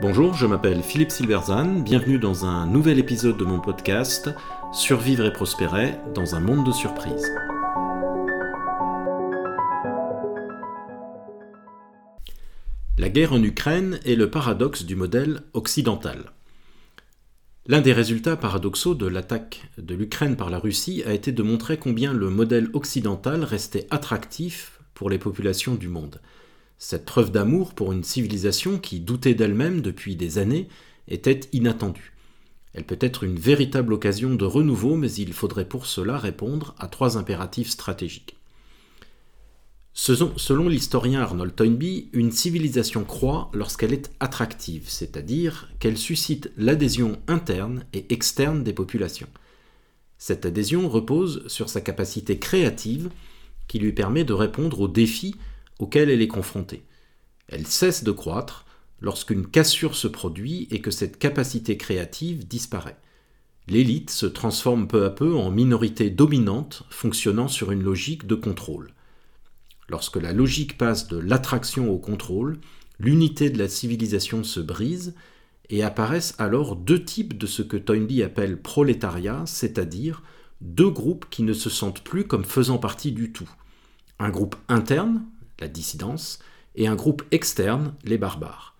Bonjour, je m'appelle Philippe Silverzan, bienvenue dans un nouvel épisode de mon podcast Survivre et prospérer dans un monde de surprises. La guerre en Ukraine est le paradoxe du modèle occidental. L'un des résultats paradoxaux de l'attaque de l'Ukraine par la Russie a été de montrer combien le modèle occidental restait attractif pour les populations du monde. Cette preuve d'amour pour une civilisation qui doutait d'elle-même depuis des années était inattendue. Elle peut être une véritable occasion de renouveau, mais il faudrait pour cela répondre à trois impératifs stratégiques. Selon l'historien Arnold Toynbee, une civilisation croît lorsqu'elle est attractive, c'est-à-dire qu'elle suscite l'adhésion interne et externe des populations. Cette adhésion repose sur sa capacité créative qui lui permet de répondre aux défis elle est confrontée. Elle cesse de croître lorsqu'une cassure se produit et que cette capacité créative disparaît. L'élite se transforme peu à peu en minorité dominante fonctionnant sur une logique de contrôle. Lorsque la logique passe de l'attraction au contrôle, l'unité de la civilisation se brise et apparaissent alors deux types de ce que Toynbee appelle prolétariat, c'est-à-dire deux groupes qui ne se sentent plus comme faisant partie du tout. Un groupe interne, la dissidence, et un groupe externe, les barbares.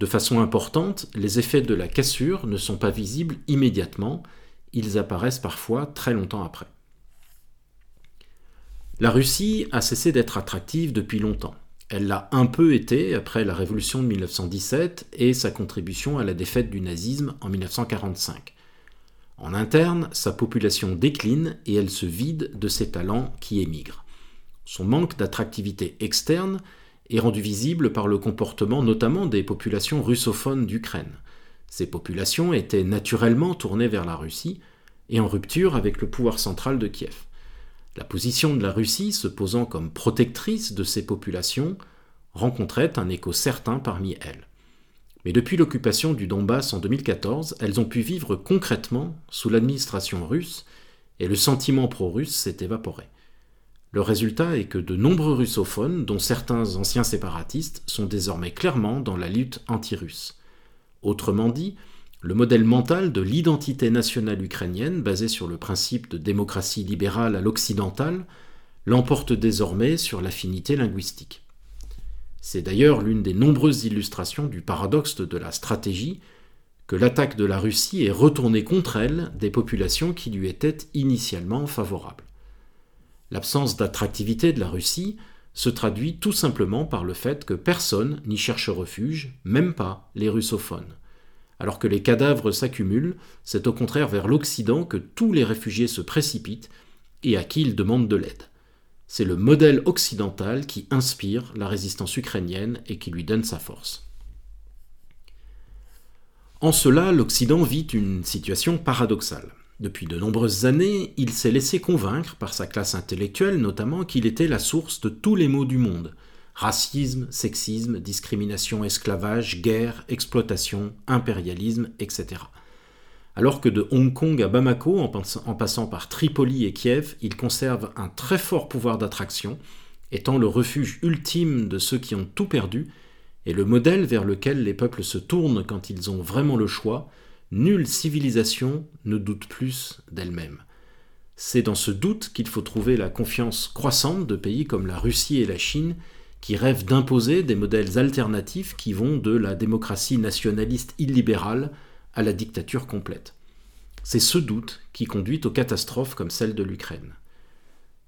De façon importante, les effets de la cassure ne sont pas visibles immédiatement, ils apparaissent parfois très longtemps après. La Russie a cessé d'être attractive depuis longtemps. Elle l'a un peu été après la révolution de 1917 et sa contribution à la défaite du nazisme en 1945. En interne, sa population décline et elle se vide de ses talents qui émigrent. Son manque d'attractivité externe est rendu visible par le comportement notamment des populations russophones d'Ukraine. Ces populations étaient naturellement tournées vers la Russie et en rupture avec le pouvoir central de Kiev. La position de la Russie, se posant comme protectrice de ces populations, rencontrait un écho certain parmi elles. Mais depuis l'occupation du Donbass en 2014, elles ont pu vivre concrètement sous l'administration russe et le sentiment pro-russe s'est évaporé. Le résultat est que de nombreux russophones, dont certains anciens séparatistes, sont désormais clairement dans la lutte anti-russe. Autrement dit, le modèle mental de l'identité nationale ukrainienne, basé sur le principe de démocratie libérale à l'occidental, l'emporte désormais sur l'affinité linguistique. C'est d'ailleurs l'une des nombreuses illustrations du paradoxe de la stratégie que l'attaque de la Russie est retournée contre elle des populations qui lui étaient initialement favorables. L'absence d'attractivité de la Russie se traduit tout simplement par le fait que personne n'y cherche refuge, même pas les russophones. Alors que les cadavres s'accumulent, c'est au contraire vers l'Occident que tous les réfugiés se précipitent et à qui ils demandent de l'aide. C'est le modèle occidental qui inspire la résistance ukrainienne et qui lui donne sa force. En cela, l'Occident vit une situation paradoxale. Depuis de nombreuses années, il s'est laissé convaincre par sa classe intellectuelle notamment qu'il était la source de tous les maux du monde, racisme, sexisme, discrimination, esclavage, guerre, exploitation, impérialisme, etc. Alors que de Hong Kong à Bamako, en passant par Tripoli et Kiev, il conserve un très fort pouvoir d'attraction, étant le refuge ultime de ceux qui ont tout perdu, et le modèle vers lequel les peuples se tournent quand ils ont vraiment le choix, nulle civilisation ne doute plus d'elle-même. C'est dans ce doute qu'il faut trouver la confiance croissante de pays comme la Russie et la Chine, qui rêvent d'imposer des modèles alternatifs qui vont de la démocratie nationaliste illibérale à la dictature complète. C'est ce doute qui conduit aux catastrophes comme celle de l'Ukraine.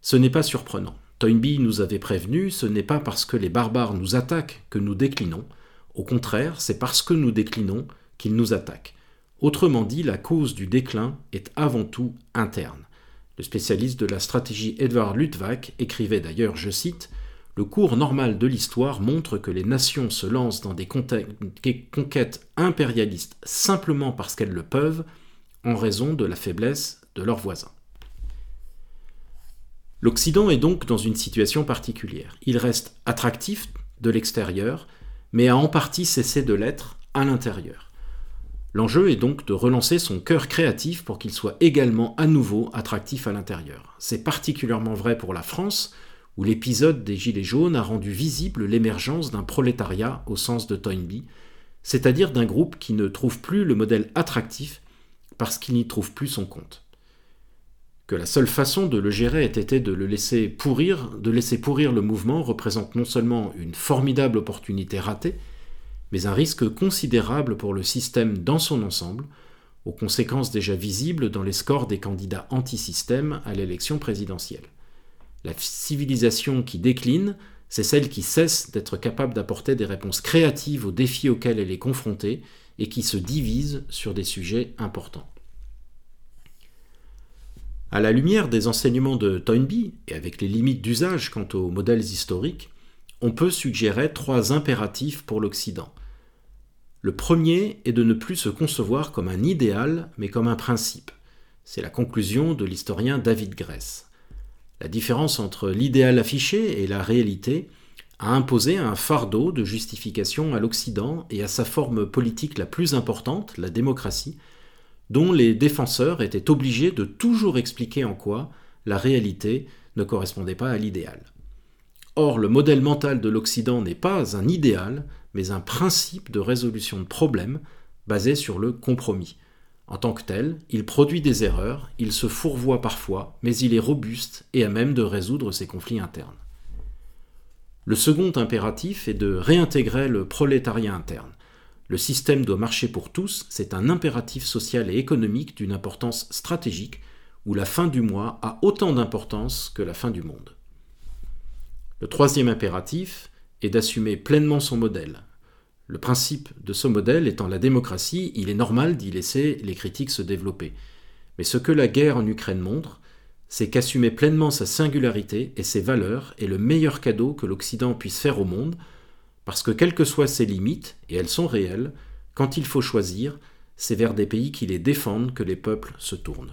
Ce n'est pas surprenant. Toynbee nous avait prévenu, ce n'est pas parce que les barbares nous attaquent que nous déclinons, au contraire, c'est parce que nous déclinons qu'ils nous attaquent. Autrement dit, la cause du déclin est avant tout interne. Le spécialiste de la stratégie Edward Luttwak écrivait d'ailleurs, je cite, le cours normal de l'histoire montre que les nations se lancent dans des conquêtes impérialistes simplement parce qu'elles le peuvent, en raison de la faiblesse de leurs voisins. L'Occident est donc dans une situation particulière. Il reste attractif de l'extérieur, mais a en partie cessé de l'être à l'intérieur. L'enjeu est donc de relancer son cœur créatif pour qu'il soit également à nouveau attractif à l'intérieur. C'est particulièrement vrai pour la France, où l'épisode des Gilets jaunes a rendu visible l'émergence d'un prolétariat au sens de Toynbee, c'est-à-dire d'un groupe qui ne trouve plus le modèle attractif parce qu'il n'y trouve plus son compte. Que la seule façon de le gérer ait été de le laisser pourrir, de laisser pourrir le mouvement représente non seulement une formidable opportunité ratée, mais un risque considérable pour le système dans son ensemble, aux conséquences déjà visibles dans les scores des candidats anti-système à l'élection présidentielle. La civilisation qui décline, c'est celle qui cesse d'être capable d'apporter des réponses créatives aux défis auxquels elle est confrontée et qui se divise sur des sujets importants. À la lumière des enseignements de Toynbee, et avec les limites d'usage quant aux modèles historiques, on peut suggérer trois impératifs pour l'Occident. Le premier est de ne plus se concevoir comme un idéal, mais comme un principe. C'est la conclusion de l'historien David Gress. La différence entre l'idéal affiché et la réalité a imposé un fardeau de justification à l'Occident et à sa forme politique la plus importante, la démocratie, dont les défenseurs étaient obligés de toujours expliquer en quoi la réalité ne correspondait pas à l'idéal. Or, le modèle mental de l'Occident n'est pas un idéal, mais un principe de résolution de problèmes basé sur le compromis. En tant que tel, il produit des erreurs, il se fourvoie parfois, mais il est robuste et à même de résoudre ses conflits internes. Le second impératif est de réintégrer le prolétariat interne. Le système doit marcher pour tous, c'est un impératif social et économique d'une importance stratégique, où la fin du mois a autant d'importance que la fin du monde. Le troisième impératif est d'assumer pleinement son modèle. Le principe de ce modèle étant la démocratie, il est normal d'y laisser les critiques se développer. Mais ce que la guerre en Ukraine montre, c'est qu'assumer pleinement sa singularité et ses valeurs est le meilleur cadeau que l'Occident puisse faire au monde, parce que quelles que soient ses limites, et elles sont réelles, quand il faut choisir, c'est vers des pays qui les défendent que les peuples se tournent.